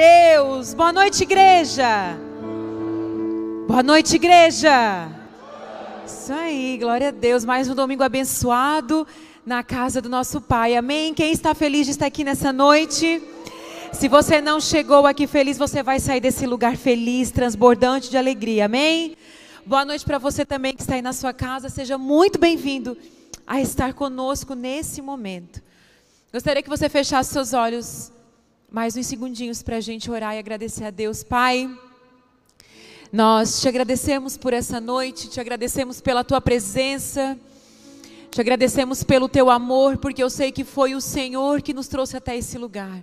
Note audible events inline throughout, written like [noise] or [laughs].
Deus. Boa noite, igreja. Boa noite, igreja. Isso aí, glória a Deus. Mais um domingo abençoado na casa do nosso Pai. Amém. Quem está feliz de estar aqui nessa noite? Se você não chegou aqui feliz, você vai sair desse lugar feliz, transbordante de alegria. Amém? Boa noite para você também que está aí na sua casa. Seja muito bem-vindo a estar conosco nesse momento. Gostaria que você fechasse seus olhos mais uns segundinhos para a gente orar e agradecer a Deus. Pai, nós te agradecemos por essa noite, te agradecemos pela tua presença, te agradecemos pelo teu amor, porque eu sei que foi o Senhor que nos trouxe até esse lugar.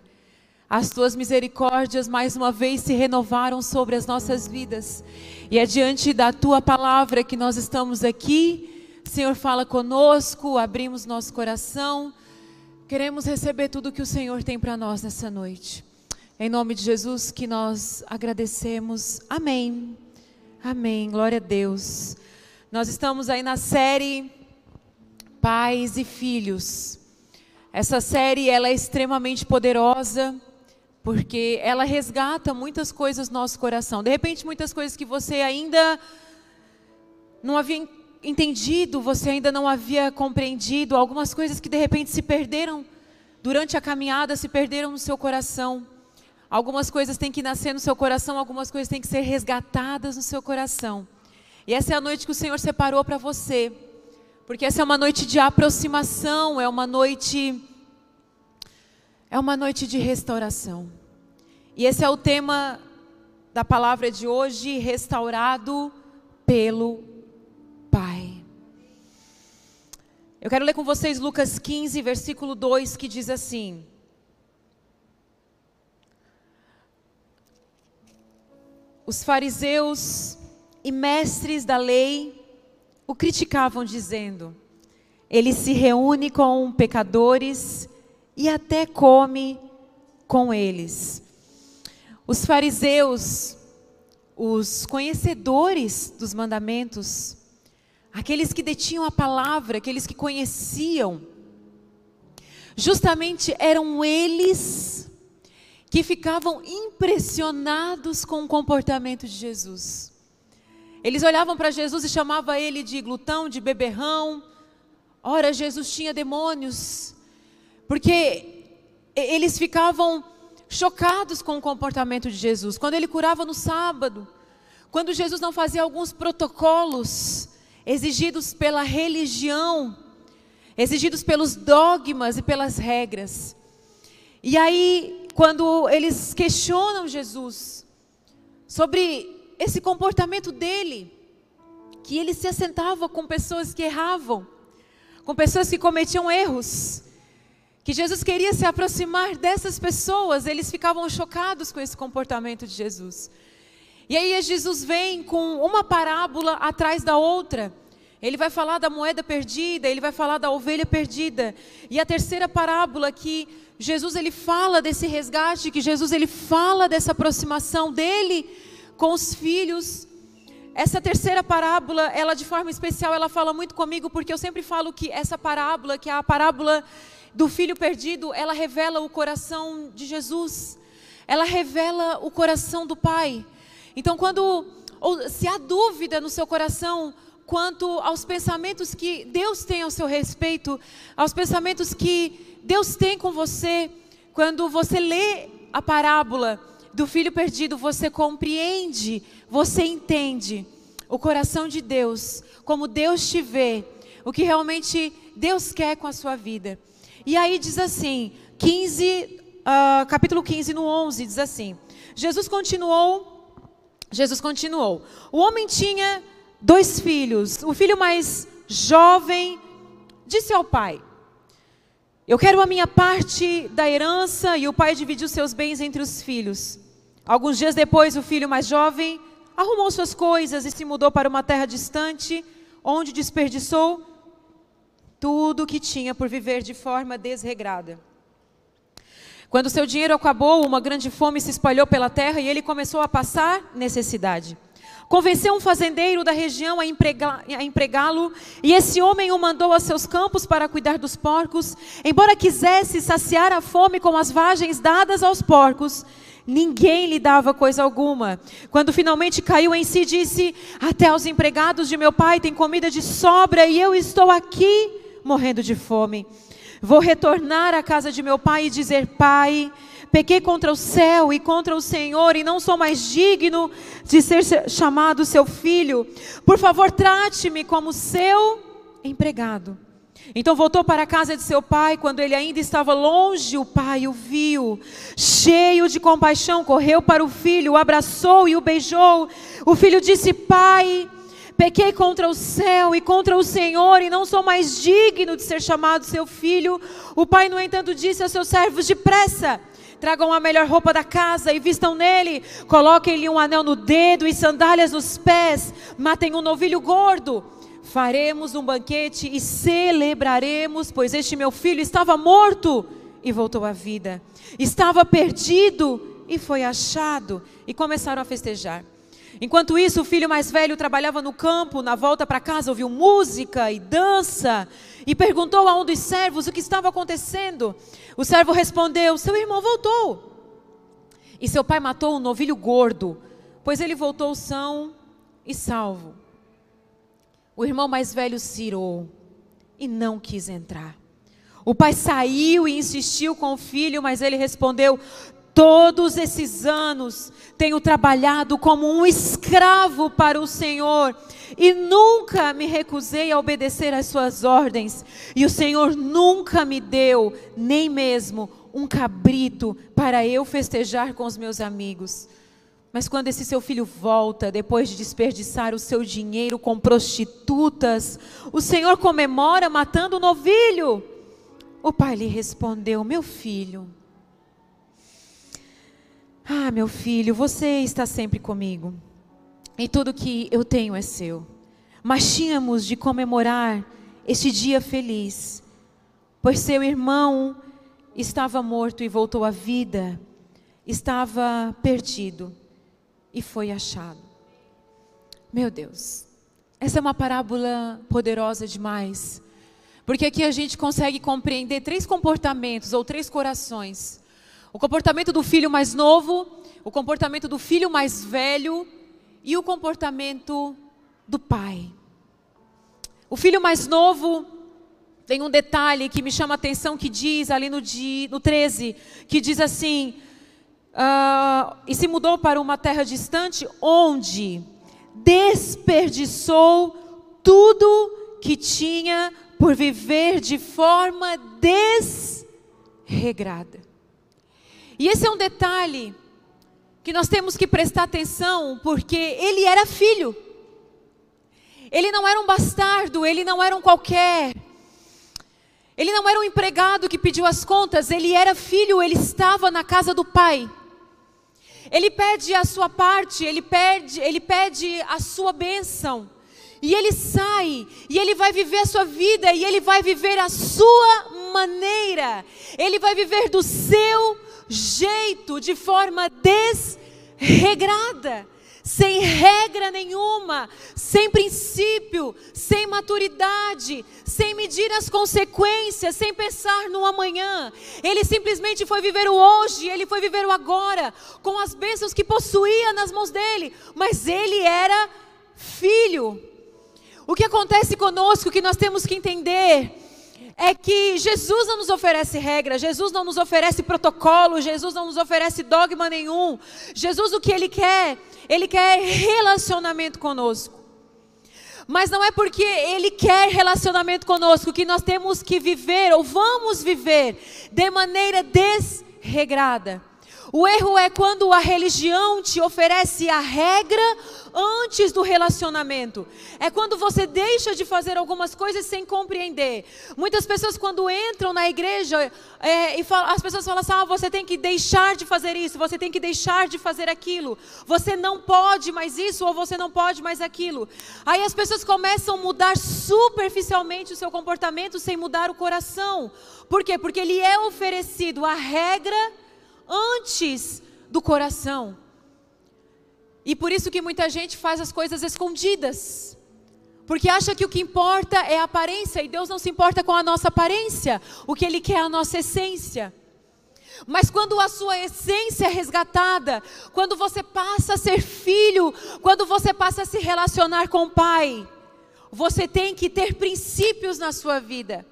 As tuas misericórdias mais uma vez se renovaram sobre as nossas vidas. E é diante da tua palavra que nós estamos aqui. Senhor, fala conosco, abrimos nosso coração. Queremos receber tudo que o Senhor tem para nós nessa noite. Em nome de Jesus que nós agradecemos. Amém. Amém. Glória a Deus. Nós estamos aí na série Pais e Filhos. Essa série ela é extremamente poderosa porque ela resgata muitas coisas no nosso coração. De repente, muitas coisas que você ainda não havia entendido, você ainda não havia compreendido, algumas coisas que de repente se perderam durante a caminhada, se perderam no seu coração. Algumas coisas têm que nascer no seu coração, algumas coisas têm que ser resgatadas no seu coração. E essa é a noite que o Senhor separou para você, porque essa é uma noite de aproximação, é uma noite é uma noite de restauração. E esse é o tema da palavra de hoje, restaurado pelo Eu quero ler com vocês Lucas 15, versículo 2, que diz assim: Os fariseus e mestres da lei o criticavam, dizendo: Ele se reúne com pecadores e até come com eles. Os fariseus, os conhecedores dos mandamentos, aqueles que detinham a palavra, aqueles que conheciam, justamente eram eles que ficavam impressionados com o comportamento de Jesus. Eles olhavam para Jesus e chamavam ele de glutão, de beberrão. Ora, Jesus tinha demônios. Porque eles ficavam chocados com o comportamento de Jesus. Quando ele curava no sábado, quando Jesus não fazia alguns protocolos exigidos pela religião, exigidos pelos dogmas e pelas regras. E aí, quando eles questionam Jesus sobre esse comportamento dele, que ele se assentava com pessoas que erravam, com pessoas que cometiam erros, que Jesus queria se aproximar dessas pessoas, eles ficavam chocados com esse comportamento de Jesus. E aí Jesus vem com uma parábola atrás da outra. Ele vai falar da moeda perdida, ele vai falar da ovelha perdida. E a terceira parábola que Jesus ele fala desse resgate, que Jesus ele fala dessa aproximação dele com os filhos. Essa terceira parábola, ela de forma especial, ela fala muito comigo porque eu sempre falo que essa parábola, que é a parábola do filho perdido, ela revela o coração de Jesus. Ela revela o coração do Pai. Então, quando ou, se há dúvida no seu coração quanto aos pensamentos que Deus tem ao seu respeito, aos pensamentos que Deus tem com você, quando você lê a parábola do filho perdido, você compreende, você entende o coração de Deus, como Deus te vê, o que realmente Deus quer com a sua vida. E aí diz assim, 15, uh, ah, capítulo 15, no 11, diz assim: Jesus continuou, Jesus continuou. O homem tinha dois filhos. O filho mais jovem disse ao pai: Eu quero a minha parte da herança, e o pai dividiu seus bens entre os filhos. Alguns dias depois, o filho mais jovem arrumou suas coisas e se mudou para uma terra distante, onde desperdiçou tudo o que tinha por viver de forma desregrada. Quando seu dinheiro acabou, uma grande fome se espalhou pela terra e ele começou a passar necessidade. Convenceu um fazendeiro da região a empregá-lo, e esse homem o mandou a seus campos para cuidar dos porcos. Embora quisesse saciar a fome com as vagens dadas aos porcos, ninguém lhe dava coisa alguma. Quando finalmente caiu em si, disse: Até os empregados de meu pai têm comida de sobra e eu estou aqui morrendo de fome. Vou retornar à casa de meu pai e dizer: Pai, pequei contra o céu e contra o Senhor e não sou mais digno de ser chamado seu filho. Por favor, trate-me como seu empregado. Então voltou para a casa de seu pai, quando ele ainda estava longe, o pai o viu, cheio de compaixão, correu para o filho, o abraçou e o beijou. O filho disse: Pai, pequei contra o céu e contra o Senhor, e não sou mais digno de ser chamado seu filho. O pai, no entanto, disse a seus servos: Depressa, tragam a melhor roupa da casa e vistam nele, coloquem-lhe um anel no dedo e sandálias nos pés, matem um novilho gordo. Faremos um banquete e celebraremos, pois este meu filho estava morto e voltou à vida, estava perdido e foi achado, e começaram a festejar. Enquanto isso, o filho mais velho trabalhava no campo, na volta para casa ouviu música e dança, e perguntou a um dos servos o que estava acontecendo. O servo respondeu: Seu irmão voltou. E seu pai matou um novilho gordo, pois ele voltou são e salvo. O irmão mais velho cirou e não quis entrar. O pai saiu e insistiu com o filho, mas ele respondeu: Todos esses anos tenho trabalhado como um escravo para o Senhor e nunca me recusei a obedecer às suas ordens. E o Senhor nunca me deu nem mesmo um cabrito para eu festejar com os meus amigos. Mas quando esse seu filho volta, depois de desperdiçar o seu dinheiro com prostitutas, o Senhor comemora matando o um novilho. O pai lhe respondeu: Meu filho, ah, meu filho, você está sempre comigo, e tudo que eu tenho é seu. Mas tínhamos de comemorar este dia feliz, pois seu irmão estava morto e voltou à vida, estava perdido e foi achado. Meu Deus, essa é uma parábola poderosa demais, porque aqui a gente consegue compreender três comportamentos ou três corações: o comportamento do filho mais novo, o comportamento do filho mais velho e o comportamento do pai. O filho mais novo tem um detalhe que me chama a atenção que diz ali no, no 13, que diz assim: uh, e se mudou para uma terra distante, onde desperdiçou tudo que tinha por viver de forma desregrada. E esse é um detalhe que nós temos que prestar atenção, porque ele era filho. Ele não era um bastardo, ele não era um qualquer. Ele não era um empregado que pediu as contas, ele era filho, ele estava na casa do pai. Ele pede a sua parte, ele pede, ele pede a sua bênção. E ele sai, e ele vai viver a sua vida, e ele vai viver a sua maneira. Ele vai viver do seu jeito, de forma desregrada sem regra nenhuma, sem princípio, sem maturidade, sem medir as consequências, sem pensar no amanhã. Ele simplesmente foi viver o hoje, ele foi viver o agora, com as bênçãos que possuía nas mãos dele, mas ele era filho. O que acontece conosco que nós temos que entender é que Jesus não nos oferece regra, Jesus não nos oferece protocolo, Jesus não nos oferece dogma nenhum. Jesus o que ele quer? Ele quer relacionamento conosco. Mas não é porque ele quer relacionamento conosco que nós temos que viver ou vamos viver de maneira desregrada. O erro é quando a religião te oferece a regra antes do relacionamento. É quando você deixa de fazer algumas coisas sem compreender. Muitas pessoas, quando entram na igreja, é, e falam, as pessoas falam assim: ah, você tem que deixar de fazer isso, você tem que deixar de fazer aquilo, você não pode mais isso ou você não pode mais aquilo. Aí as pessoas começam a mudar superficialmente o seu comportamento sem mudar o coração. Por quê? Porque ele é oferecido a regra antes do coração. E por isso que muita gente faz as coisas escondidas. Porque acha que o que importa é a aparência e Deus não se importa com a nossa aparência. O que Ele quer é a nossa essência. Mas quando a sua essência é resgatada, quando você passa a ser filho, quando você passa a se relacionar com o Pai, você tem que ter princípios na sua vida.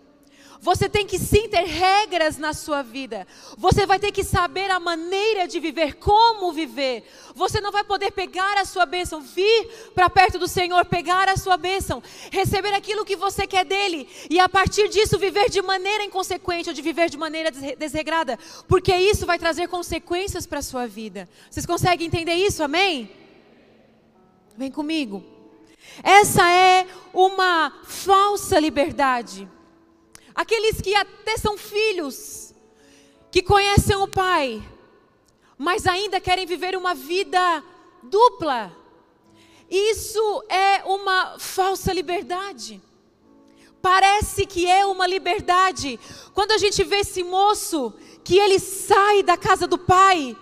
Você tem que sim ter regras na sua vida. Você vai ter que saber a maneira de viver, como viver. Você não vai poder pegar a sua bênção, vir para perto do Senhor, pegar a sua bênção, receber aquilo que você quer dele e a partir disso viver de maneira inconsequente ou de viver de maneira desregrada, porque isso vai trazer consequências para a sua vida. Vocês conseguem entender isso? Amém? Vem comigo. Essa é uma falsa liberdade. Aqueles que até são filhos, que conhecem o Pai, mas ainda querem viver uma vida dupla. Isso é uma falsa liberdade. Parece que é uma liberdade. Quando a gente vê esse moço, que ele sai da casa do pai,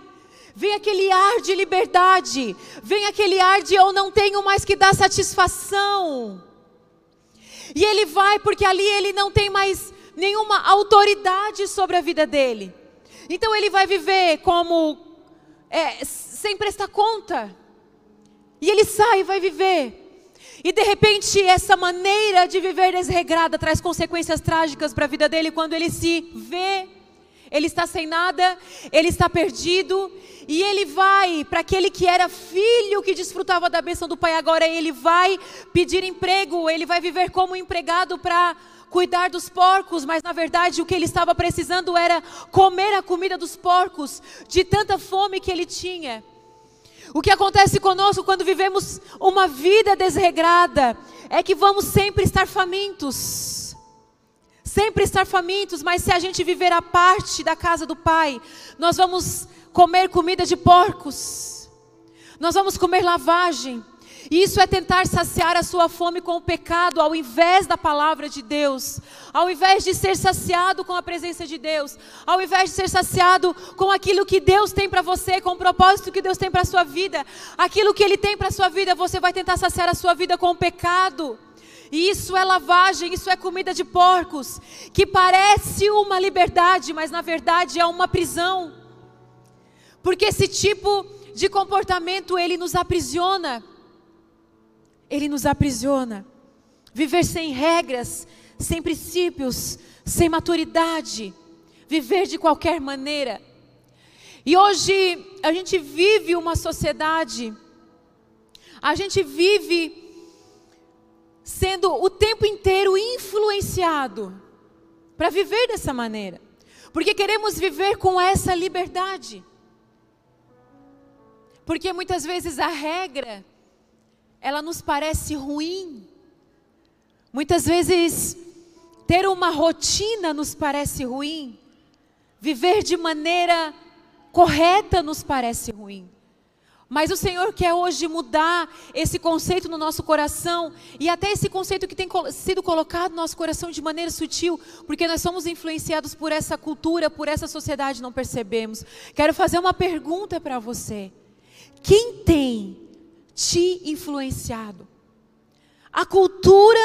vem aquele ar de liberdade, vem aquele ar de eu não tenho mais que dar satisfação. E ele vai porque ali ele não tem mais nenhuma autoridade sobre a vida dele. Então ele vai viver como é, sem prestar conta. E ele sai e vai viver. E de repente essa maneira de viver desregrada traz consequências trágicas para a vida dele quando ele se vê ele está sem nada, ele está perdido, e ele vai para aquele que era filho que desfrutava da bênção do pai, agora ele vai pedir emprego, ele vai viver como empregado para cuidar dos porcos, mas na verdade o que ele estava precisando era comer a comida dos porcos, de tanta fome que ele tinha. O que acontece conosco quando vivemos uma vida desregrada é que vamos sempre estar famintos sempre estar famintos, mas se a gente viver a parte da casa do Pai, nós vamos comer comida de porcos, nós vamos comer lavagem. Isso é tentar saciar a sua fome com o pecado, ao invés da palavra de Deus, ao invés de ser saciado com a presença de Deus, ao invés de ser saciado com aquilo que Deus tem para você, com o propósito que Deus tem para a sua vida, aquilo que Ele tem para a sua vida, você vai tentar saciar a sua vida com o pecado. Isso é lavagem, isso é comida de porcos, que parece uma liberdade, mas na verdade é uma prisão. Porque esse tipo de comportamento ele nos aprisiona. Ele nos aprisiona. Viver sem regras, sem princípios, sem maturidade, viver de qualquer maneira. E hoje a gente vive uma sociedade, a gente vive sendo o tempo inteiro influenciado para viver dessa maneira. Porque queremos viver com essa liberdade. Porque muitas vezes a regra ela nos parece ruim. Muitas vezes ter uma rotina nos parece ruim. Viver de maneira correta nos parece ruim. Mas o Senhor quer hoje mudar esse conceito no nosso coração e até esse conceito que tem sido colocado no nosso coração de maneira sutil, porque nós somos influenciados por essa cultura, por essa sociedade, não percebemos. Quero fazer uma pergunta para você: quem tem te influenciado? A cultura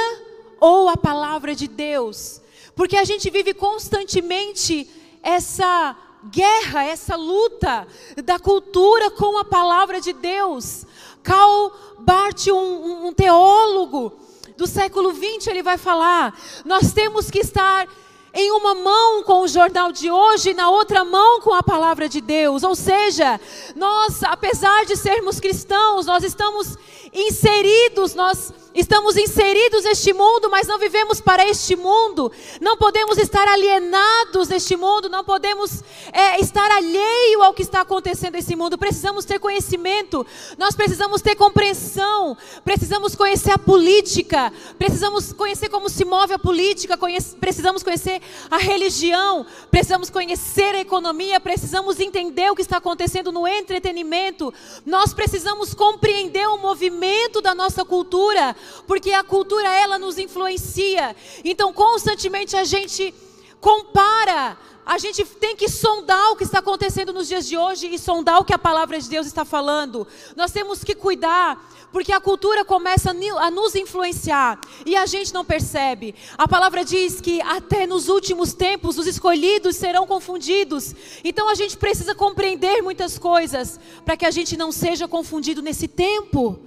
ou a palavra de Deus? Porque a gente vive constantemente essa guerra, essa luta da cultura com a palavra de Deus. Karl Barth, um, um teólogo do século XX, ele vai falar: nós temos que estar em uma mão com o jornal de hoje e na outra mão com a palavra de Deus. Ou seja, nós, apesar de sermos cristãos, nós estamos inseridos, nós Estamos inseridos neste mundo, mas não vivemos para este mundo. Não podemos estar alienados neste mundo, não podemos é, estar alheio ao que está acontecendo nesse mundo. Precisamos ter conhecimento, nós precisamos ter compreensão, precisamos conhecer a política, precisamos conhecer como se move a política, conhece, precisamos conhecer a religião, precisamos conhecer a economia, precisamos entender o que está acontecendo no entretenimento. Nós precisamos compreender o movimento da nossa cultura porque a cultura ela nos influencia. Então, constantemente a gente compara. A gente tem que sondar o que está acontecendo nos dias de hoje e sondar o que a palavra de Deus está falando. Nós temos que cuidar, porque a cultura começa a nos influenciar e a gente não percebe. A palavra diz que até nos últimos tempos os escolhidos serão confundidos. Então a gente precisa compreender muitas coisas para que a gente não seja confundido nesse tempo.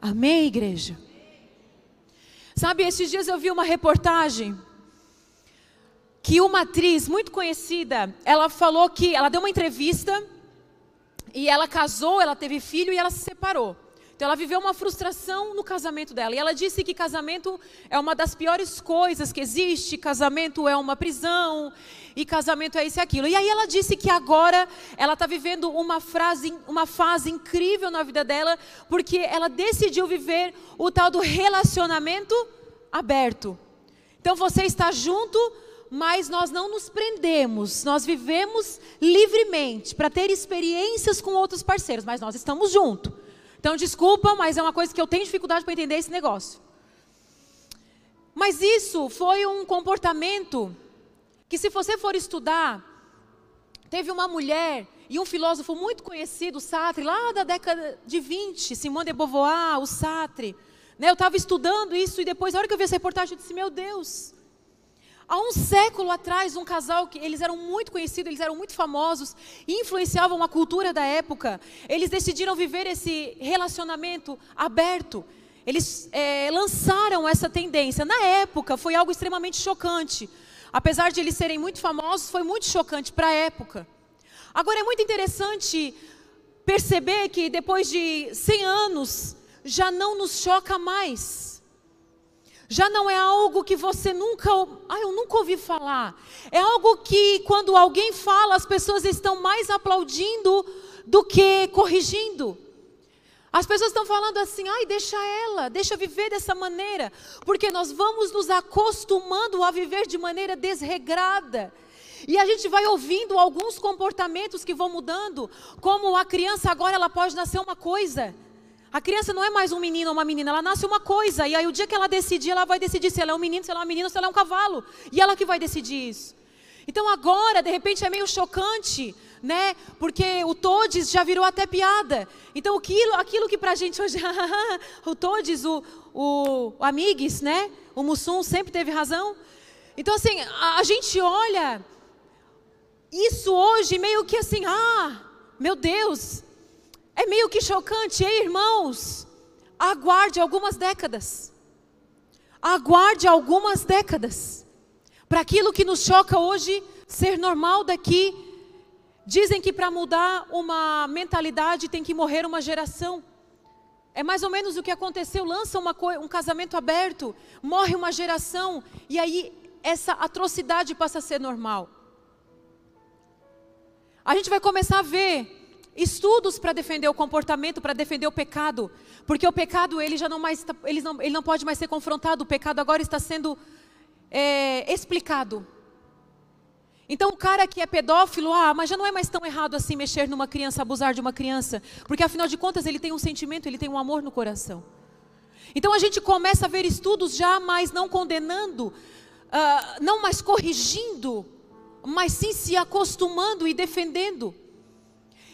Amém, igreja? Sabe, esses dias eu vi uma reportagem que uma atriz muito conhecida, ela falou que ela deu uma entrevista e ela casou, ela teve filho e ela se separou. Então ela viveu uma frustração no casamento dela. E ela disse que casamento é uma das piores coisas que existe, casamento é uma prisão, e casamento é isso e aquilo. E aí ela disse que agora ela está vivendo uma, frase, uma fase incrível na vida dela, porque ela decidiu viver o tal do relacionamento aberto. Então você está junto mas nós não nos prendemos, nós vivemos livremente para ter experiências com outros parceiros, mas nós estamos juntos. Então, desculpa, mas é uma coisa que eu tenho dificuldade para entender esse negócio. Mas isso foi um comportamento que, se você for estudar, teve uma mulher e um filósofo muito conhecido, Sartre, lá da década de 20, Simone de Beauvoir, o Sartre. Né, eu estava estudando isso e depois, na hora que eu vi essa reportagem, eu disse: Meu Deus, Há um século atrás, um casal que eles eram muito conhecidos, eles eram muito famosos, influenciavam a cultura da época. Eles decidiram viver esse relacionamento aberto. Eles é, lançaram essa tendência. Na época, foi algo extremamente chocante. Apesar de eles serem muito famosos, foi muito chocante para a época. Agora, é muito interessante perceber que depois de 100 anos, já não nos choca mais já não é algo que você nunca, ah, eu nunca ouvi falar. É algo que quando alguém fala, as pessoas estão mais aplaudindo do que corrigindo. As pessoas estão falando assim, ai, deixa ela, deixa viver dessa maneira, porque nós vamos nos acostumando a viver de maneira desregrada. E a gente vai ouvindo alguns comportamentos que vão mudando, como a criança agora ela pode nascer uma coisa, a criança não é mais um menino ou uma menina, ela nasce uma coisa. E aí o dia que ela decidir, ela vai decidir se ela é um menino, se ela é uma menina, se ela é um cavalo. E ela que vai decidir isso. Então agora, de repente, é meio chocante, né? Porque o Todes já virou até piada. Então aquilo, aquilo que pra gente hoje, [laughs] o Todes, o, o, o Amigues, né? O Mussum sempre teve razão. Então assim, a, a gente olha isso hoje meio que assim, ah, meu Deus, é meio que chocante, ei irmãos. Aguarde algumas décadas. Aguarde algumas décadas. Para aquilo que nos choca hoje ser normal daqui. Dizem que para mudar uma mentalidade tem que morrer uma geração. É mais ou menos o que aconteceu. Lança um casamento aberto, morre uma geração, e aí essa atrocidade passa a ser normal. A gente vai começar a ver estudos para defender o comportamento, para defender o pecado, porque o pecado ele já não mais ele não, ele não pode mais ser confrontado, o pecado agora está sendo é, explicado. Então o cara que é pedófilo, ah, mas já não é mais tão errado assim mexer numa criança, abusar de uma criança, porque afinal de contas ele tem um sentimento, ele tem um amor no coração. Então a gente começa a ver estudos já mais não condenando, uh, não mais corrigindo, mas sim se acostumando e defendendo.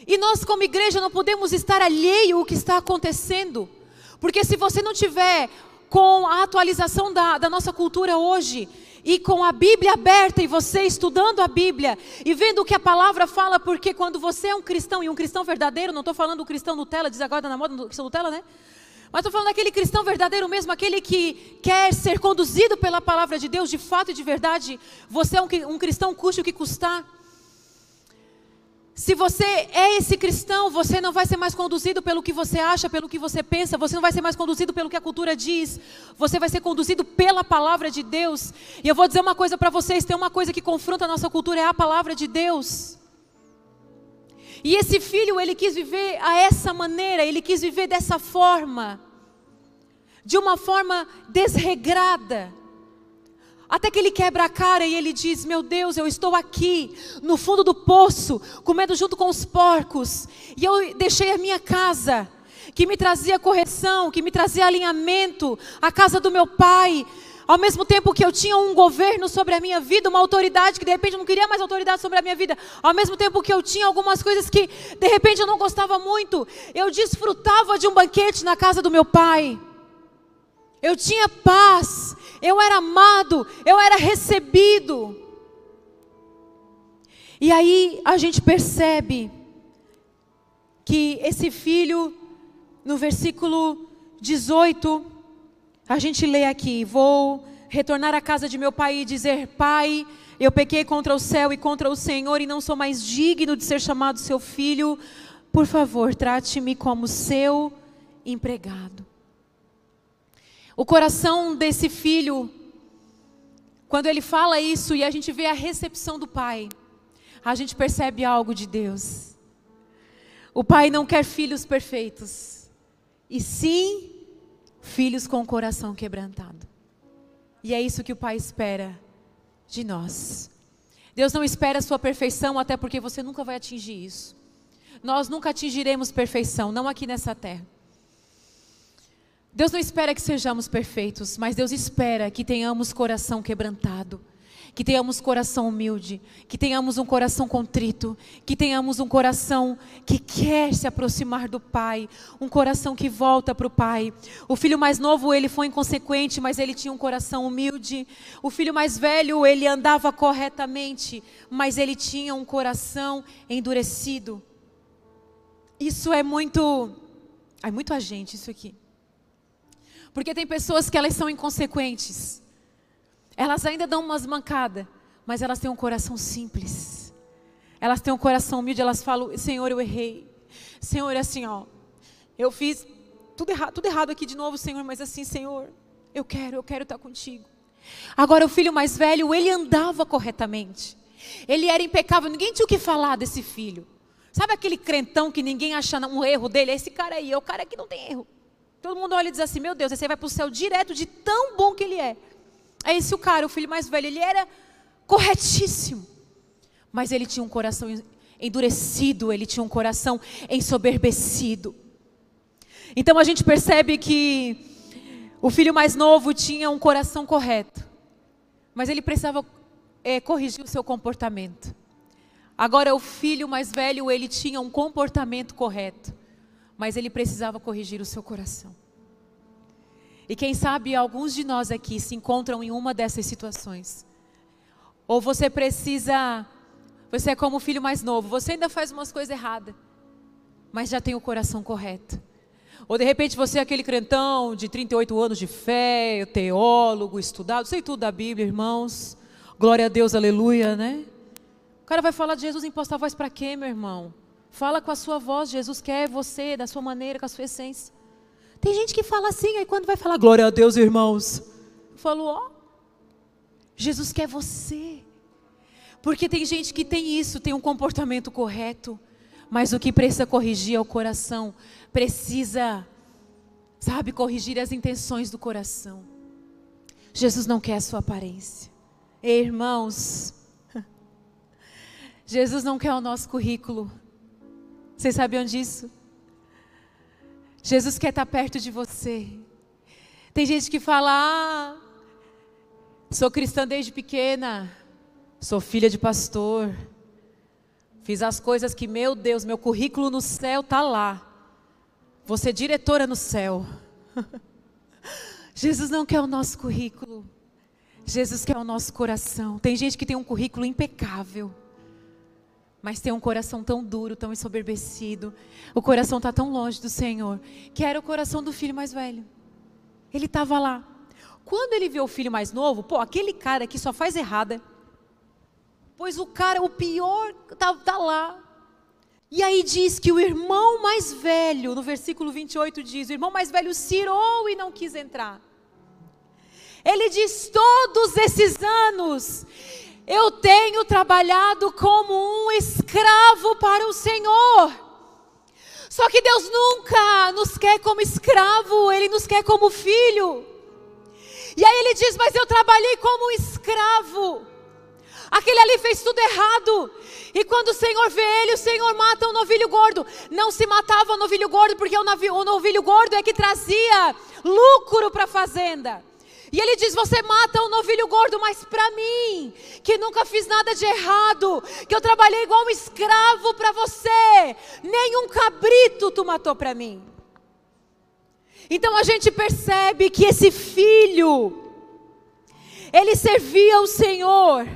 E nós, como igreja, não podemos estar alheio ao que está acontecendo, porque se você não tiver com a atualização da, da nossa cultura hoje, e com a Bíblia aberta e você estudando a Bíblia e vendo o que a palavra fala, porque quando você é um cristão e um cristão verdadeiro, não estou falando do cristão Nutella, diz agora na moda do cristão Nutella, né? Mas estou falando daquele cristão verdadeiro mesmo, aquele que quer ser conduzido pela palavra de Deus de fato e de verdade. Você é um, um cristão, custe o que custar. Se você é esse cristão, você não vai ser mais conduzido pelo que você acha, pelo que você pensa, você não vai ser mais conduzido pelo que a cultura diz, você vai ser conduzido pela palavra de Deus. E eu vou dizer uma coisa para vocês: tem uma coisa que confronta a nossa cultura, é a palavra de Deus. E esse filho, ele quis viver a essa maneira, ele quis viver dessa forma, de uma forma desregrada. Até que ele quebra a cara e ele diz: Meu Deus, eu estou aqui, no fundo do poço, comendo junto com os porcos, e eu deixei a minha casa, que me trazia correção, que me trazia alinhamento, a casa do meu pai, Ao mesmo tempo que eu tinha um governo sobre a minha vida, uma autoridade que de repente eu não queria mais autoridade sobre a minha vida, ao mesmo tempo que eu tinha algumas coisas que de repente eu não gostava muito, eu desfrutava de um banquete na casa do meu pai. Eu tinha paz, eu era amado, eu era recebido. E aí a gente percebe que esse filho, no versículo 18, a gente lê aqui: Vou retornar à casa de meu pai e dizer: Pai, eu pequei contra o céu e contra o Senhor e não sou mais digno de ser chamado seu filho. Por favor, trate-me como seu empregado. O coração desse filho, quando ele fala isso e a gente vê a recepção do pai, a gente percebe algo de Deus. O pai não quer filhos perfeitos, e sim filhos com o coração quebrantado. E é isso que o pai espera de nós. Deus não espera a sua perfeição, até porque você nunca vai atingir isso. Nós nunca atingiremos perfeição, não aqui nessa terra. Deus não espera que sejamos perfeitos, mas Deus espera que tenhamos coração quebrantado que tenhamos coração humilde, que tenhamos um coração contrito, que tenhamos um coração que quer se aproximar do Pai, um coração que volta para o Pai. O filho mais novo, ele foi inconsequente, mas ele tinha um coração humilde. O filho mais velho, ele andava corretamente, mas ele tinha um coração endurecido. Isso é muito, é muito a gente isso aqui. Porque tem pessoas que elas são inconsequentes. Elas ainda dão umas mancadas, mas elas têm um coração simples. Elas têm um coração humilde, elas falam: Senhor, eu errei. Senhor, é assim, ó. Eu fiz tudo errado, tudo errado aqui de novo, Senhor, mas assim, Senhor, eu quero, eu quero estar contigo. Agora, o filho mais velho, ele andava corretamente. Ele era impecável, ninguém tinha o que falar desse filho. Sabe aquele crentão que ninguém acha um erro dele? É esse cara aí, é o cara que não tem erro. Todo mundo olha e diz assim: Meu Deus, esse aí vai para o céu direto de tão bom que ele é. É esse o cara, o filho mais velho. Ele era corretíssimo. Mas ele tinha um coração endurecido, ele tinha um coração ensoberbecido. Então a gente percebe que o filho mais novo tinha um coração correto, mas ele precisava é, corrigir o seu comportamento. Agora o filho mais velho, ele tinha um comportamento correto, mas ele precisava corrigir o seu coração. E quem sabe alguns de nós aqui se encontram em uma dessas situações. Ou você precisa, você é como o filho mais novo, você ainda faz umas coisas erradas, mas já tem o coração correto. Ou de repente você é aquele crentão de 38 anos de fé, teólogo, estudado, sei tudo da Bíblia, irmãos. Glória a Deus, aleluia, né? O cara vai falar de Jesus em voz para quê, meu irmão? Fala com a sua voz, Jesus quer você da sua maneira, com a sua essência. Tem gente que fala assim, aí quando vai falar, glória a Deus, irmãos, falou, ó, Jesus quer você. Porque tem gente que tem isso, tem um comportamento correto, mas o que precisa corrigir é o coração, precisa, sabe, corrigir as intenções do coração. Jesus não quer a sua aparência. Ei, irmãos, [laughs] Jesus não quer o nosso currículo. Vocês sabiam disso? Jesus quer estar perto de você. Tem gente que fala: ah, sou cristã desde pequena, sou filha de pastor, fiz as coisas que, meu Deus, meu currículo no céu está lá. Vou ser diretora no céu. [laughs] Jesus não quer o nosso currículo. Jesus quer o nosso coração. Tem gente que tem um currículo impecável mas tem um coração tão duro, tão ensoberbecido. O coração está tão longe do Senhor, que era o coração do filho mais velho. Ele estava lá. Quando ele vê o filho mais novo, pô, aquele cara que só faz errada, pois o cara, o pior, está tá lá. E aí diz que o irmão mais velho, no versículo 28 diz: o irmão mais velho cirou e não quis entrar. Ele diz: todos esses anos eu tenho trabalhado como um escravo para o Senhor. Só que Deus nunca nos quer como escravo, Ele nos quer como filho. E aí ele diz: Mas eu trabalhei como um escravo. Aquele ali fez tudo errado. E quando o Senhor vê ele, o Senhor mata o novilho gordo. Não se matava o novilho gordo, porque o novilho gordo é que trazia lucro para a fazenda. E ele diz: Você mata um novilho gordo, mas para mim, que nunca fiz nada de errado, que eu trabalhei igual um escravo para você, nenhum cabrito tu matou para mim. Então a gente percebe que esse filho, ele servia o Senhor,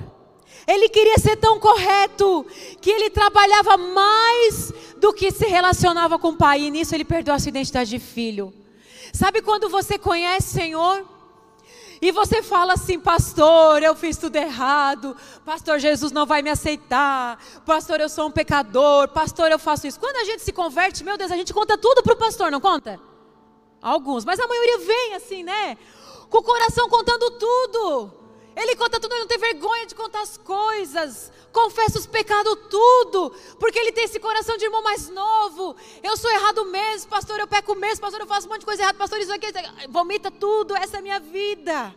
ele queria ser tão correto, que ele trabalhava mais do que se relacionava com o pai, e nisso ele perdeu a sua identidade de filho. Sabe quando você conhece o Senhor? E você fala assim, pastor, eu fiz tudo errado, pastor, Jesus não vai me aceitar, pastor, eu sou um pecador, pastor, eu faço isso. Quando a gente se converte, meu Deus, a gente conta tudo para o pastor, não conta? Alguns, mas a maioria vem assim, né? Com o coração contando tudo. Ele conta tudo, ele não tem vergonha de contar as coisas. Confessa os pecados tudo, porque ele tem esse coração de irmão mais novo. Eu sou errado mesmo, pastor, eu peco mesmo, pastor, eu faço um monte de coisa errada, pastor, isso aqui, vomita tudo, essa é a minha vida.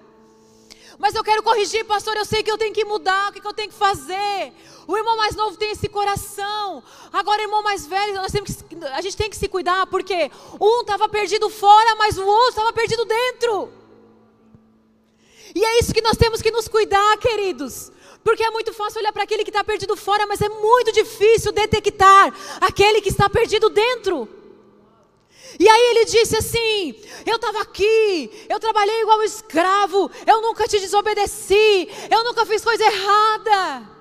Mas eu quero corrigir, pastor, eu sei que eu tenho que mudar, o que, que eu tenho que fazer? O irmão mais novo tem esse coração. Agora, irmão mais velho, nós temos que, a gente tem que se cuidar, porque um estava perdido fora, mas o outro estava perdido dentro. E é isso que nós temos que nos cuidar, queridos. Porque é muito fácil olhar para aquele que está perdido fora, mas é muito difícil detectar aquele que está perdido dentro. E aí ele disse assim: Eu estava aqui, eu trabalhei igual um escravo, eu nunca te desobedeci, eu nunca fiz coisa errada.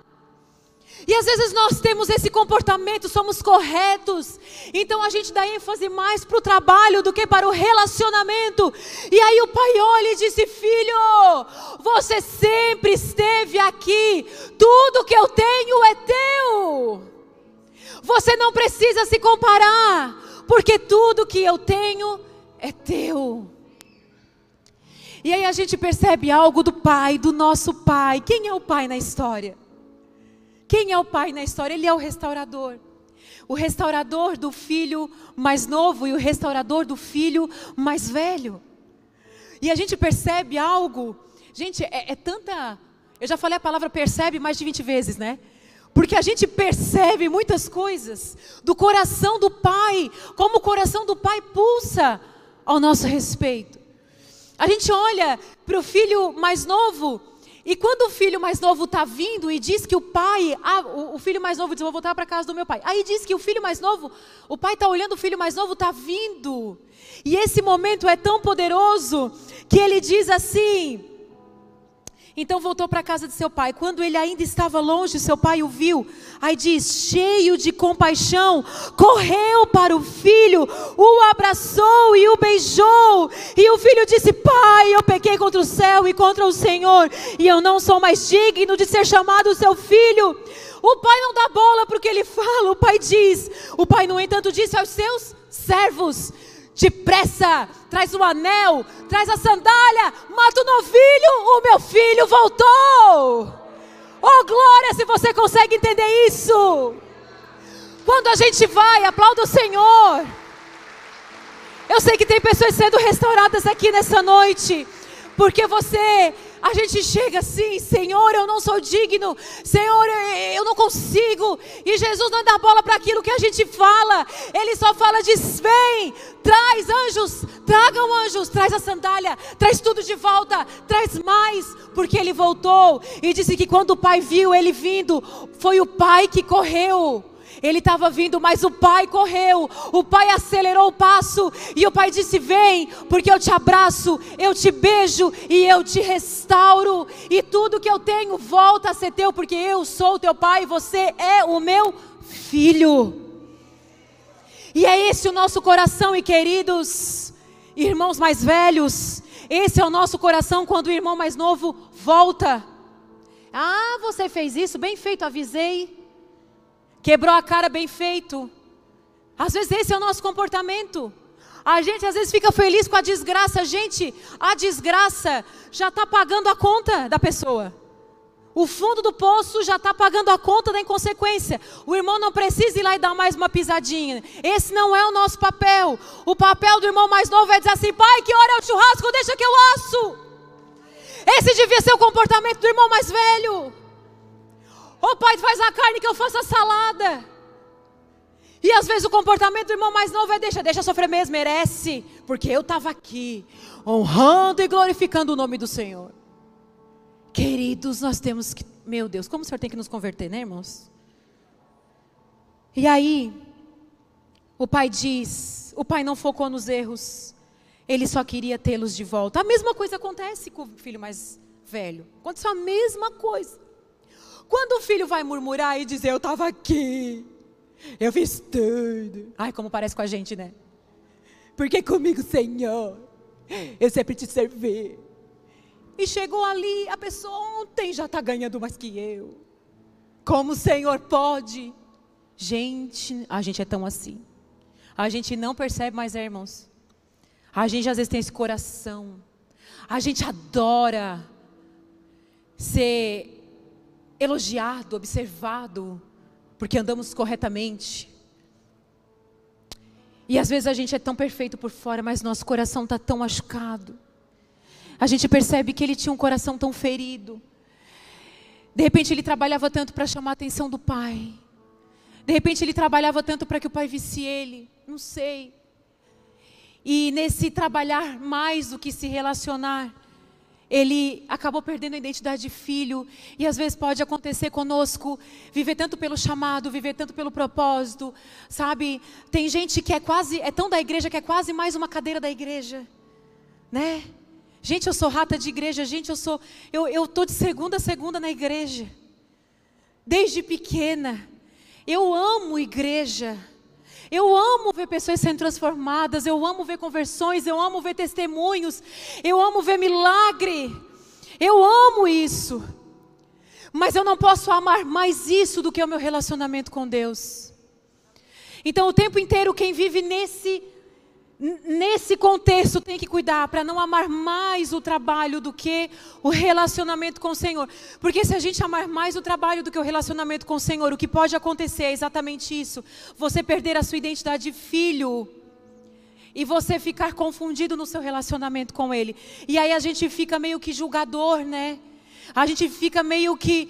E às vezes nós temos esse comportamento, somos corretos, então a gente dá ênfase mais para o trabalho do que para o relacionamento. E aí o pai olha e disse: Filho, você sempre esteve aqui, tudo que eu tenho é teu. Você não precisa se comparar, porque tudo que eu tenho é teu. E aí a gente percebe algo do pai, do nosso pai. Quem é o pai na história? Quem é o pai na história? Ele é o restaurador. O restaurador do filho mais novo e o restaurador do filho mais velho. E a gente percebe algo, gente, é, é tanta. Eu já falei a palavra percebe mais de 20 vezes, né? Porque a gente percebe muitas coisas do coração do pai, como o coração do pai pulsa ao nosso respeito. A gente olha para o filho mais novo e quando o filho mais novo está vindo e diz que o pai, ah, o, filho mais novo diz, vou voltar para casa do meu pai. Aí diz que o filho mais novo, o pai está olhando, o filho mais novo está vindo. E esse momento é tão poderoso que ele diz assim: então voltou para a casa de seu pai. Quando ele ainda estava longe, seu pai o viu. Aí diz, cheio de compaixão, correu para o filho, o abraçou e o beijou. E o filho disse: Pai, eu pequei contra o céu e contra o Senhor, e eu não sou mais digno de ser chamado seu filho. O pai não dá bola para o que ele fala, o pai diz. O pai, no entanto, disse aos seus servos: Depressa, traz o anel, traz a sandália, mata o novilho, o meu filho voltou. Oh glória, se você consegue entender isso. Quando a gente vai, aplauda o Senhor. Eu sei que tem pessoas sendo restauradas aqui nessa noite, porque você a gente chega assim, Senhor, eu não sou digno, Senhor, eu não consigo. E Jesus não dá bola para aquilo que a gente fala, Ele só fala: diz, vem, traz anjos, tragam anjos, traz a sandália, traz tudo de volta, traz mais, porque Ele voltou e disse que quando o pai viu ele vindo, foi o pai que correu. Ele estava vindo, mas o pai correu. O pai acelerou o passo. E o pai disse: Vem, porque eu te abraço, eu te beijo e eu te restauro. E tudo que eu tenho volta a ser teu, porque eu sou o teu pai e você é o meu filho. E é esse o nosso coração, e queridos irmãos mais velhos, esse é o nosso coração quando o irmão mais novo volta. Ah, você fez isso, bem feito, avisei. Quebrou a cara bem feito. Às vezes esse é o nosso comportamento. A gente às vezes fica feliz com a desgraça. Gente, a desgraça já está pagando a conta da pessoa. O fundo do poço já está pagando a conta da inconsequência. O irmão não precisa ir lá e dar mais uma pisadinha. Esse não é o nosso papel. O papel do irmão mais novo é dizer assim: pai, que hora é o churrasco? Deixa que eu asso. Esse devia ser o comportamento do irmão mais velho. Ô pai, faz a carne que eu faça a salada. E às vezes o comportamento do irmão mais novo é deixa, deixa sofrer mesmo, merece, porque eu estava aqui honrando e glorificando o nome do Senhor. Queridos, nós temos que, meu Deus, como o Senhor tem que nos converter, né, irmãos? E aí, o pai diz, o pai não focou nos erros, ele só queria tê-los de volta. A mesma coisa acontece com o filho mais velho. Aconteceu a mesma coisa. Quando o filho vai murmurar e dizer, eu estava aqui, eu fiz tudo. Ai, como parece com a gente, né? Porque comigo, Senhor, eu sempre te servi. E chegou ali, a pessoa ontem já está ganhando mais que eu. Como o Senhor pode? Gente, a gente é tão assim. A gente não percebe mais, é, irmãos. A gente às vezes tem esse coração. A gente adora ser elogiado, observado, porque andamos corretamente. E às vezes a gente é tão perfeito por fora, mas nosso coração está tão machucado. A gente percebe que ele tinha um coração tão ferido. De repente ele trabalhava tanto para chamar a atenção do pai. De repente ele trabalhava tanto para que o pai visse ele. Não sei. E nesse trabalhar mais do que se relacionar, ele acabou perdendo a identidade de filho. E às vezes pode acontecer conosco, viver tanto pelo chamado, viver tanto pelo propósito, sabe? Tem gente que é quase, é tão da igreja que é quase mais uma cadeira da igreja, né? Gente, eu sou rata de igreja, gente, eu sou, eu, eu tô de segunda a segunda na igreja. Desde pequena. Eu amo igreja. Eu amo ver pessoas sendo transformadas, eu amo ver conversões, eu amo ver testemunhos, eu amo ver milagre. Eu amo isso. Mas eu não posso amar mais isso do que o meu relacionamento com Deus. Então, o tempo inteiro, quem vive nesse nesse contexto tem que cuidar para não amar mais o trabalho do que o relacionamento com o Senhor. Porque se a gente amar mais o trabalho do que o relacionamento com o Senhor, o que pode acontecer é exatamente isso: você perder a sua identidade de filho e você ficar confundido no seu relacionamento com Ele. E aí a gente fica meio que julgador, né? A gente fica meio que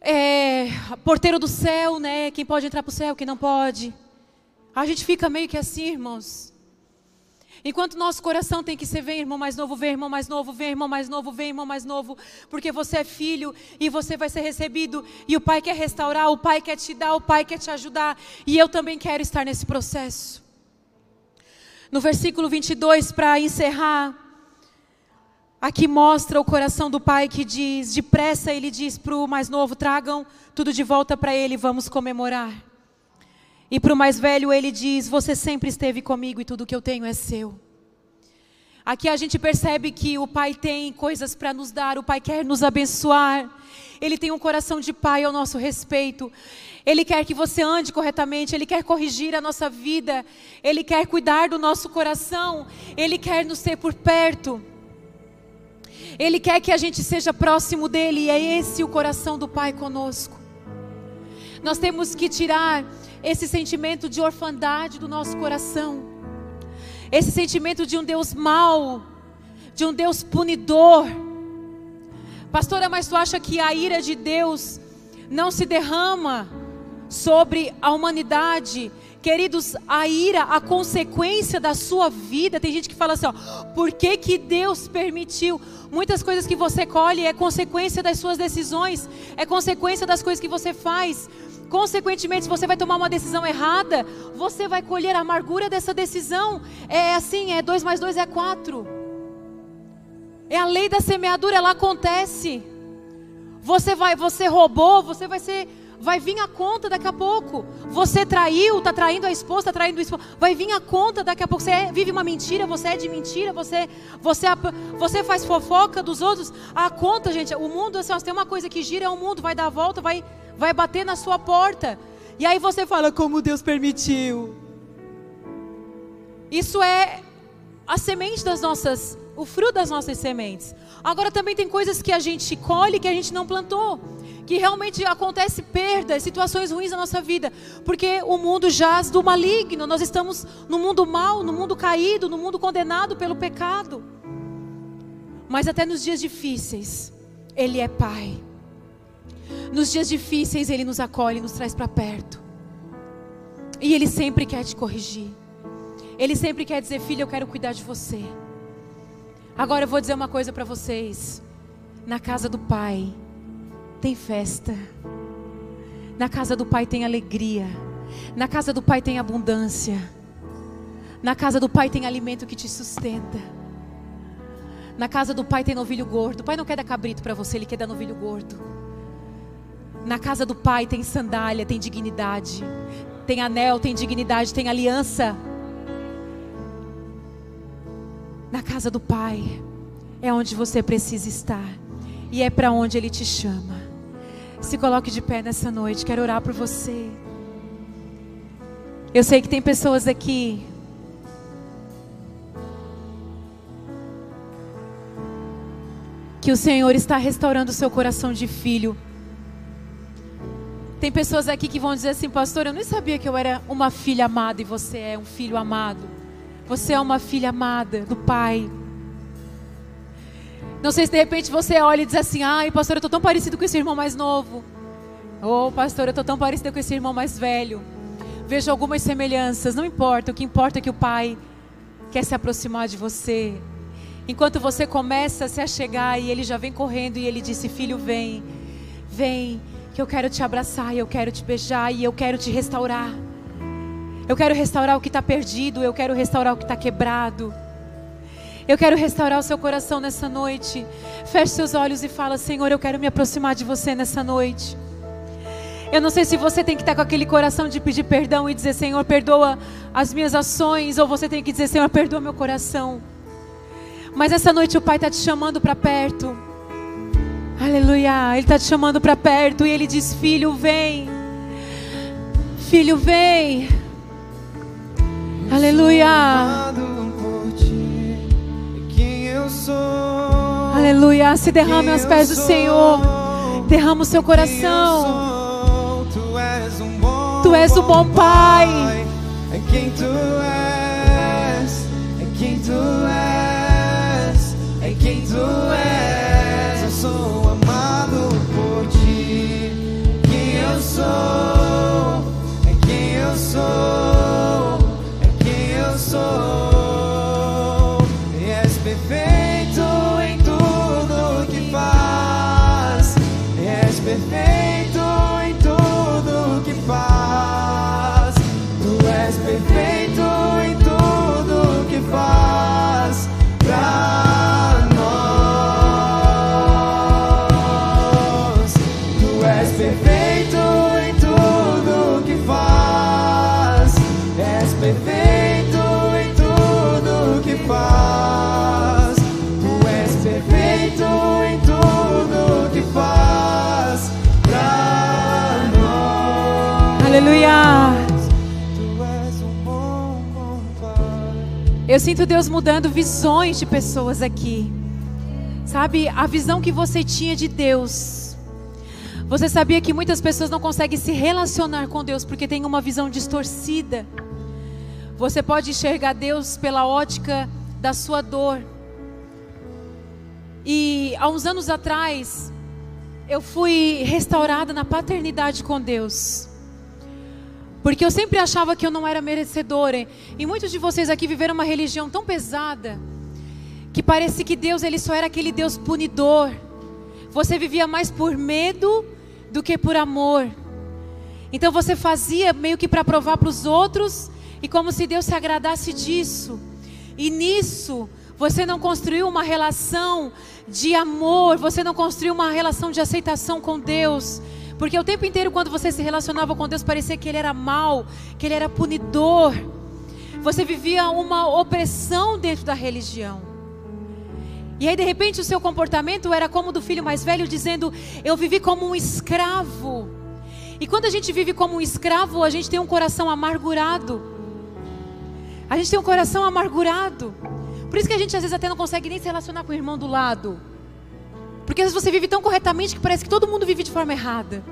é, porteiro do céu, né? Quem pode entrar para o céu, quem não pode. A gente fica meio que assim, irmãos. Enquanto nosso coração tem que ser, vem irmão mais novo, vem irmão mais novo, vem irmão mais novo, vem irmão mais novo, porque você é filho e você vai ser recebido e o Pai quer restaurar, o Pai quer te dar, o Pai quer te ajudar e eu também quero estar nesse processo. No versículo 22, para encerrar, aqui mostra o coração do Pai que diz: depressa ele diz para o mais novo: tragam tudo de volta para ele, vamos comemorar. E para o mais velho ele diz: Você sempre esteve comigo e tudo que eu tenho é seu. Aqui a gente percebe que o Pai tem coisas para nos dar, o Pai quer nos abençoar. Ele tem um coração de Pai ao nosso respeito. Ele quer que você ande corretamente, Ele quer corrigir a nossa vida, Ele quer cuidar do nosso coração, Ele quer nos ter por perto. Ele quer que a gente seja próximo dEle, e é esse o coração do Pai conosco. Nós temos que tirar esse sentimento de orfandade do nosso coração, esse sentimento de um Deus mau, de um Deus punidor. Pastora, mas tu acha que a ira de Deus não se derrama sobre a humanidade? Queridos, a ira, a consequência da sua vida, tem gente que fala assim, ó, por que, que Deus permitiu? Muitas coisas que você colhe é consequência das suas decisões, é consequência das coisas que você faz. Consequentemente, se você vai tomar uma decisão errada, você vai colher a amargura dessa decisão. É assim, é 2 mais 2 é 4. É a lei da semeadura, ela acontece. Você vai, você roubou, você vai ser vai vir a conta daqui a pouco. Você traiu, está traindo a esposa, está traindo o esposo. Vai vir a conta daqui a pouco. Você é, vive uma mentira, você é de mentira, você, você, você faz fofoca dos outros. A conta, gente, o mundo, assim, tem uma coisa que gira, é o mundo, vai dar a volta, vai, vai bater na sua porta. E aí você fala, como Deus permitiu. Isso é a semente das nossas, o fruto das nossas sementes. Agora também tem coisas que a gente colhe que a gente não plantou que realmente acontece perdas, situações ruins na nossa vida, porque o mundo jaz do maligno, nós estamos no mundo mal, no mundo caído, no mundo condenado pelo pecado. Mas até nos dias difíceis, Ele é Pai. Nos dias difíceis, Ele nos acolhe, nos traz para perto. E Ele sempre quer te corrigir. Ele sempre quer dizer, filho, eu quero cuidar de você. Agora eu vou dizer uma coisa para vocês. Na casa do Pai tem festa. Na casa do Pai tem alegria. Na casa do Pai tem abundância. Na casa do Pai tem alimento que te sustenta. Na casa do Pai tem novilho gordo. O Pai não quer dar cabrito para você, Ele quer dar novilho gordo. Na casa do Pai tem sandália, tem dignidade. Tem anel, tem dignidade, tem aliança. Na casa do Pai é onde você precisa estar. E é para onde Ele te chama. Se coloque de pé nessa noite. Quero orar por você. Eu sei que tem pessoas aqui que o Senhor está restaurando o seu coração de filho. Tem pessoas aqui que vão dizer assim, pastor, eu nem sabia que eu era uma filha amada e você é um filho amado. Você é uma filha amada do Pai. Não sei se de repente você olha e diz assim, ai, pastor, eu estou tão parecido com esse irmão mais novo. Ou, oh, pastor, eu estou tão parecido com esse irmão mais velho. Vejo algumas semelhanças, não importa, o que importa é que o Pai quer se aproximar de você. Enquanto você começa a se achegar e ele já vem correndo e ele disse: Filho, vem, vem, que eu quero te abraçar, e eu quero te beijar e eu quero te restaurar. Eu quero restaurar o que está perdido, eu quero restaurar o que está quebrado. Eu quero restaurar o seu coração nessa noite. Feche seus olhos e fala: Senhor, eu quero me aproximar de você nessa noite. Eu não sei se você tem que estar com aquele coração de pedir perdão e dizer: Senhor, perdoa as minhas ações, ou você tem que dizer: Senhor, perdoa meu coração. Mas essa noite o Pai está te chamando para perto. Aleluia. Ele está te chamando para perto e ele diz: Filho, vem. Filho, vem. Aleluia. Aleluia. Se derrame aos pés do Senhor. Derrama o seu coração. Tu és o bom Pai. É quem tu és. É quem tu és quem tu és. Eu sou sou, é quem eu sou, Aleluia. Eu sinto Deus mudando visões de pessoas aqui. Sabe, a visão que você tinha de Deus. Você sabia que muitas pessoas não conseguem se relacionar com Deus porque tem uma visão distorcida. Você pode enxergar Deus pela ótica da sua dor. E há uns anos atrás, eu fui restaurada na paternidade com Deus. Porque eu sempre achava que eu não era merecedora. E muitos de vocês aqui viveram uma religião tão pesada que parece que Deus ele só era aquele Deus punidor. Você vivia mais por medo do que por amor. Então você fazia meio que para provar para os outros e como se Deus se agradasse disso. E nisso você não construiu uma relação de amor, você não construiu uma relação de aceitação com Deus. Porque o tempo inteiro, quando você se relacionava com Deus, parecia que Ele era mal, que Ele era punidor. Você vivia uma opressão dentro da religião. E aí, de repente, o seu comportamento era como do filho mais velho, dizendo: Eu vivi como um escravo. E quando a gente vive como um escravo, a gente tem um coração amargurado. A gente tem um coração amargurado. Por isso que a gente às vezes até não consegue nem se relacionar com o irmão do lado. Porque às vezes você vive tão corretamente que parece que todo mundo vive de forma errada.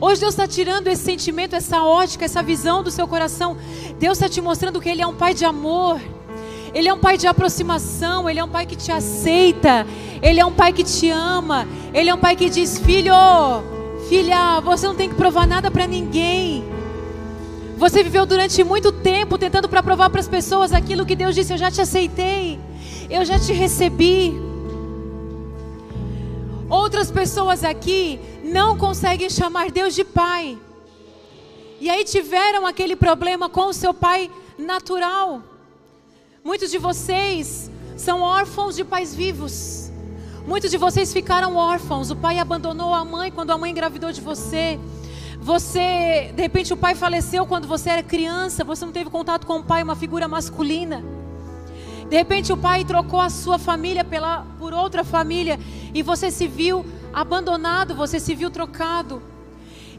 Hoje Deus está tirando esse sentimento, essa ótica, essa visão do seu coração. Deus está te mostrando que Ele é um Pai de amor. Ele é um pai de aproximação, Ele é um pai que te aceita, Ele é um pai que te ama, Ele é um pai que diz: Filho, filha, você não tem que provar nada para ninguém. Você viveu durante muito tempo tentando para provar para as pessoas aquilo que Deus disse: Eu já te aceitei, eu já te recebi. Outras pessoas aqui não conseguem chamar Deus de Pai. E aí tiveram aquele problema com o seu pai natural. Muitos de vocês são órfãos de pais vivos. Muitos de vocês ficaram órfãos. O pai abandonou a mãe quando a mãe engravidou de você. Você, de repente, o pai faleceu quando você era criança. Você não teve contato com o pai, uma figura masculina. De repente, o pai trocou a sua família pela, por outra família e você se viu abandonado, você se viu trocado.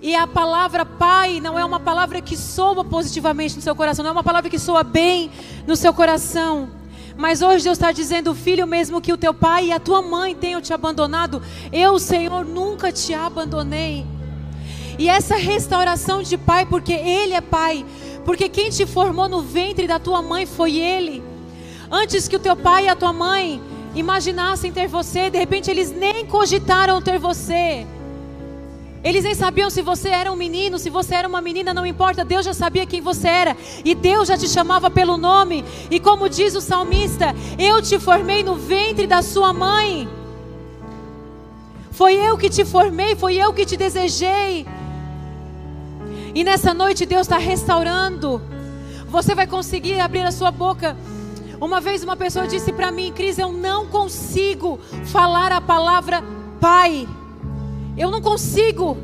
E a palavra pai não é uma palavra que soa positivamente no seu coração, não é uma palavra que soa bem no seu coração. Mas hoje Deus está dizendo, filho, mesmo que o teu pai e a tua mãe tenham te abandonado, eu, Senhor, nunca te abandonei. E essa restauração de pai, porque Ele é pai, porque quem te formou no ventre da tua mãe foi Ele. Antes que o teu pai e a tua mãe imaginassem ter você, de repente eles nem cogitaram ter você. Eles nem sabiam se você era um menino, se você era uma menina, não importa, Deus já sabia quem você era, e Deus já te chamava pelo nome, e como diz o salmista, eu te formei no ventre da sua mãe. Foi eu que te formei, foi eu que te desejei. E nessa noite Deus está restaurando. Você vai conseguir abrir a sua boca. Uma vez uma pessoa disse para mim, Cris, eu não consigo falar a palavra pai. Eu não consigo,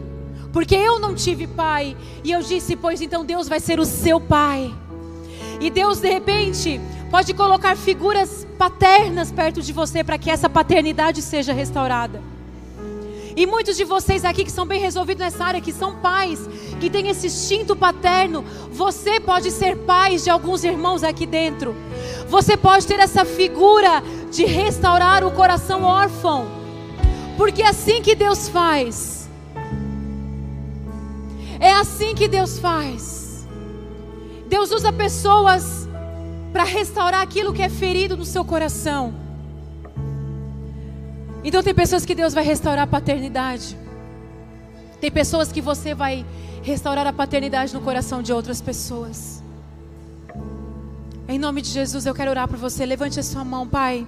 porque eu não tive pai. E eu disse: Pois então Deus vai ser o seu pai. E Deus, de repente, pode colocar figuras paternas perto de você para que essa paternidade seja restaurada. E muitos de vocês aqui que são bem resolvidos nessa área, que são pais, que têm esse instinto paterno, você pode ser pai de alguns irmãos aqui dentro. Você pode ter essa figura de restaurar o coração órfão. Porque é assim que Deus faz. É assim que Deus faz. Deus usa pessoas para restaurar aquilo que é ferido no seu coração. Então tem pessoas que Deus vai restaurar a paternidade. Tem pessoas que você vai restaurar a paternidade no coração de outras pessoas. Em nome de Jesus, eu quero orar por você. Levante a sua mão, Pai.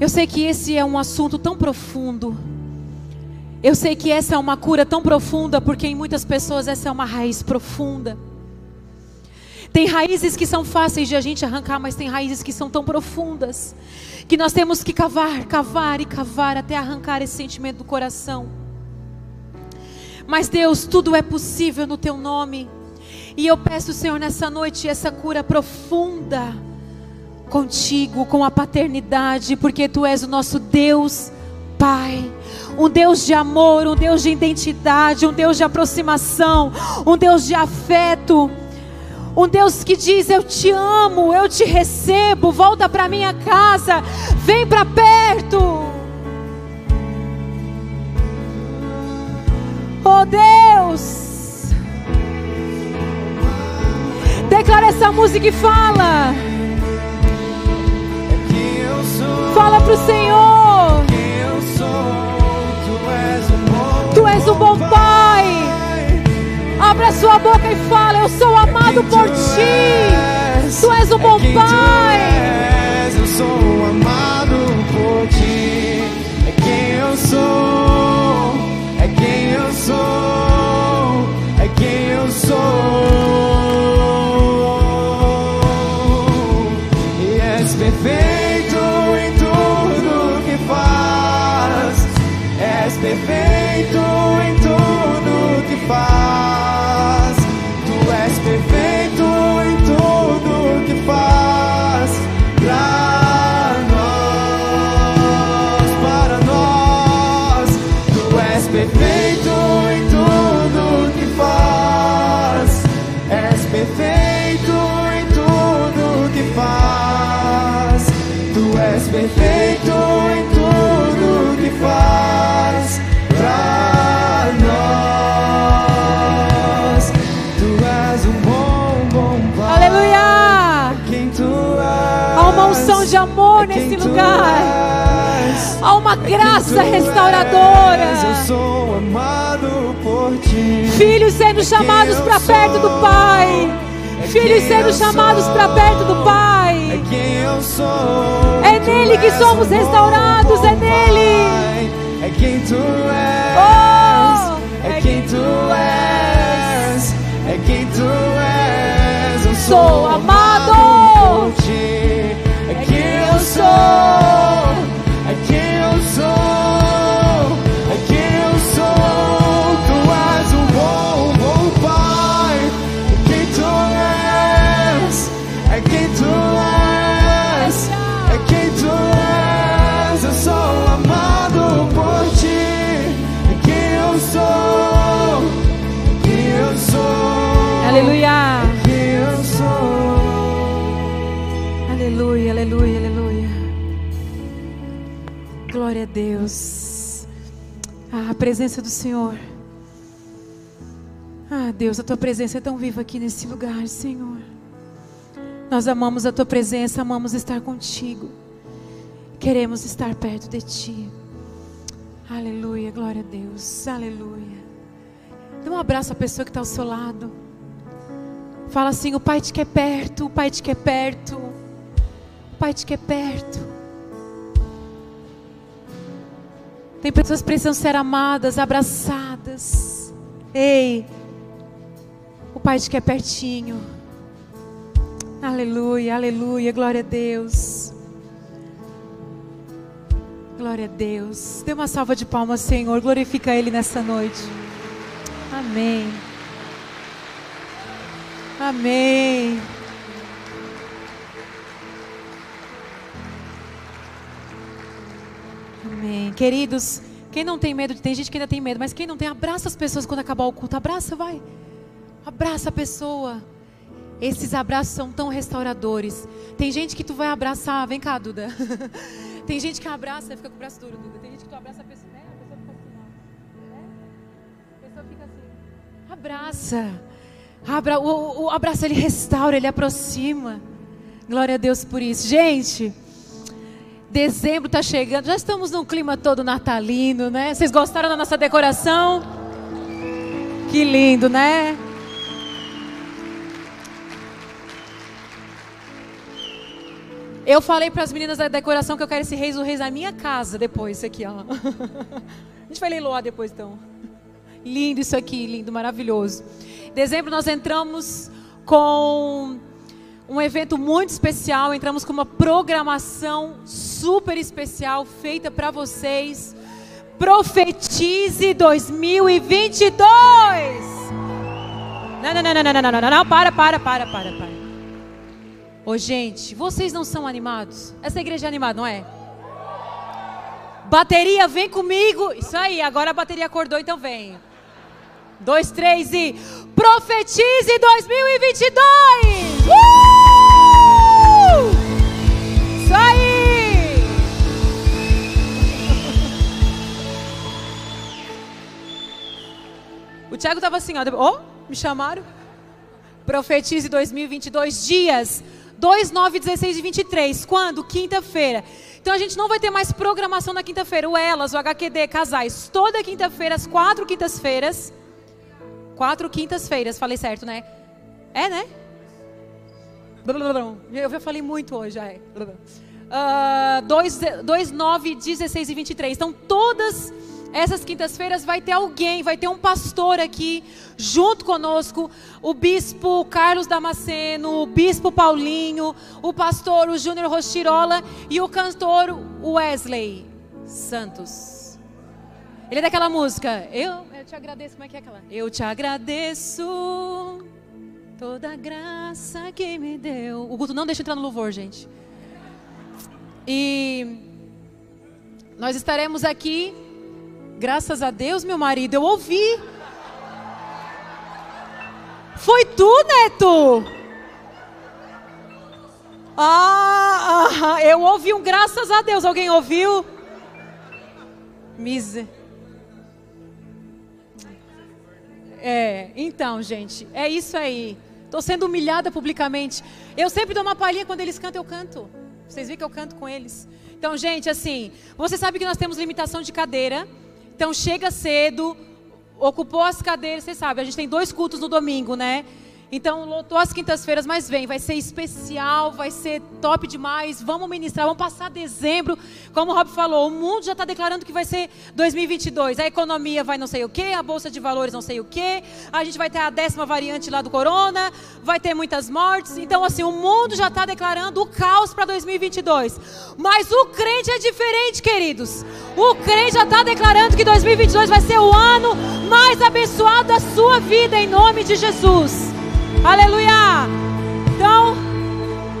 Eu sei que esse é um assunto tão profundo. Eu sei que essa é uma cura tão profunda, porque em muitas pessoas essa é uma raiz profunda. Tem raízes que são fáceis de a gente arrancar, mas tem raízes que são tão profundas que nós temos que cavar, cavar e cavar até arrancar esse sentimento do coração. Mas Deus, tudo é possível no teu nome. E eu peço, Senhor, nessa noite essa cura profunda contigo, com a paternidade, porque tu és o nosso Deus Pai. Um Deus de amor, um Deus de identidade, um Deus de aproximação, um Deus de afeto. Um Deus que diz: Eu te amo, eu te recebo, volta para minha casa, vem para perto. Oh Deus, declara essa música e fala. Fala pro Senhor. Tu és o bom Pai. Abra sua boca e fala: Eu sou amado por ti. Tu és o bom Pai. Quem nesse lugar. Há uma graça restauradora. Filhos sendo chamados para perto do Pai. Filhos sendo chamados para perto do É Pai. sou. É nele que somos restaurados, é nele. É quem tu és. Oh, É quem tu és. É quem tu és. Eu sou amado. Presença do Senhor. Ah, Deus, a tua presença é tão viva aqui nesse lugar, Senhor. Nós amamos a tua presença, amamos estar contigo. Queremos estar perto de ti. Aleluia, glória a Deus. Aleluia. Dê um abraço à pessoa que está ao seu lado. Fala assim: o Pai te quer perto, o Pai te quer perto. O Pai te quer perto. Tem pessoas que precisam ser amadas, abraçadas. Ei, o Pai te quer pertinho. Aleluia, aleluia, glória a Deus. Glória a Deus. Dê uma salva de palmas, Senhor. Glorifica Ele nessa noite. Amém. Amém. Amém. Queridos, quem não tem medo, tem gente que ainda tem medo, mas quem não tem, abraça as pessoas quando acabar o culto. Abraça, vai. Abraça a pessoa. Esses abraços são tão restauradores. Tem gente que tu vai abraçar, vem cá, Duda. [laughs] Tem gente que abraça fica com o braço duro, Duda. Tem gente que tu abraça a pessoa, né? A pessoa fica assim. Né? A pessoa fica assim. Abraça. Abra, o, o abraço ele restaura, ele aproxima. Glória a Deus por isso. Gente, dezembro está chegando. Já estamos num clima todo natalino, né? Vocês gostaram da nossa decoração? Que lindo, né? Eu falei para as meninas da decoração que eu quero esse reis do reis na minha casa depois, isso aqui, ó. [laughs] A gente vai leiloar depois, então. Lindo isso aqui, lindo, maravilhoso. Dezembro nós entramos com um evento muito especial, entramos com uma programação super especial feita para vocês. Profetize 2022. Não, não, não, não, não, não, não, não, não, para, para, para, para, para. Ô, gente, vocês não são animados? Essa igreja é animada, não é? Bateria, vem comigo. Isso aí, agora a bateria acordou, então vem. Dois, três e. Profetize 2022! Uh! Isso aí! [laughs] O Thiago tava assim, ó. Oh, me chamaram. Profetize 2022 dias 2, 9, 16 e 23. Quando? Quinta-feira. Então a gente não vai ter mais programação na quinta-feira. O Elas, o HQD, casais. Toda quinta-feira, às quatro quintas-feiras. Quatro quintas-feiras, falei certo, né? É, né? Eu já falei muito hoje, é. Uh, 2, 2, 9, 16 e 23. Então todas essas quintas-feiras vai ter alguém, vai ter um pastor aqui junto conosco, o bispo Carlos Damasceno, o bispo Paulinho, o pastor o Júnior Rochirola e o cantor Wesley Santos. Ele é daquela música. Eu, eu te agradeço, como é que é aquela? Eu te agradeço toda a graça que me deu. O Guto não deixa entrar no louvor, gente. E nós estaremos aqui Graças a Deus, meu marido, eu ouvi. Foi tu, Neto? Ah, eu ouvi um graças a Deus. Alguém ouviu? Mise. É, então, gente, é isso aí. Estou sendo humilhada publicamente. Eu sempre dou uma palhinha quando eles cantam, eu canto. Vocês viram que eu canto com eles? Então, gente, assim, você sabe que nós temos limitação de cadeira. Então, chega cedo, ocupou as cadeiras, você sabe, a gente tem dois cultos no domingo, né? Então, lotou as quintas-feiras, mas vem, vai ser especial, vai ser top demais. Vamos ministrar, vamos passar dezembro. Como o Rob falou, o mundo já está declarando que vai ser 2022. A economia vai não sei o quê, a bolsa de valores não sei o quê. A gente vai ter a décima variante lá do corona, vai ter muitas mortes. Então, assim, o mundo já está declarando o caos para 2022. Mas o crente é diferente, queridos. O crente já está declarando que 2022 vai ser o ano mais abençoado da sua vida, em nome de Jesus. Aleluia! Então,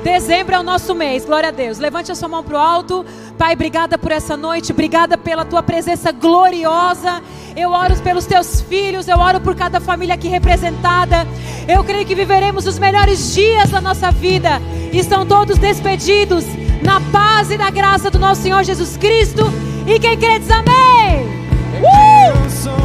dezembro é o nosso mês, glória a Deus. Levante a sua mão para o alto. Pai, obrigada por essa noite, obrigada pela tua presença gloriosa. Eu oro pelos teus filhos, eu oro por cada família aqui representada. Eu creio que viveremos os melhores dias da nossa vida. Estão todos despedidos na paz e na graça do nosso Senhor Jesus Cristo. E quem crê diz amém. Uh!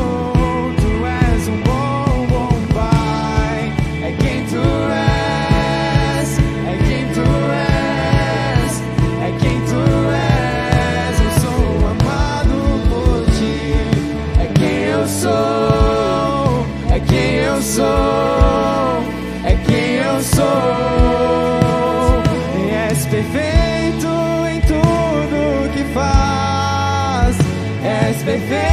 Faz.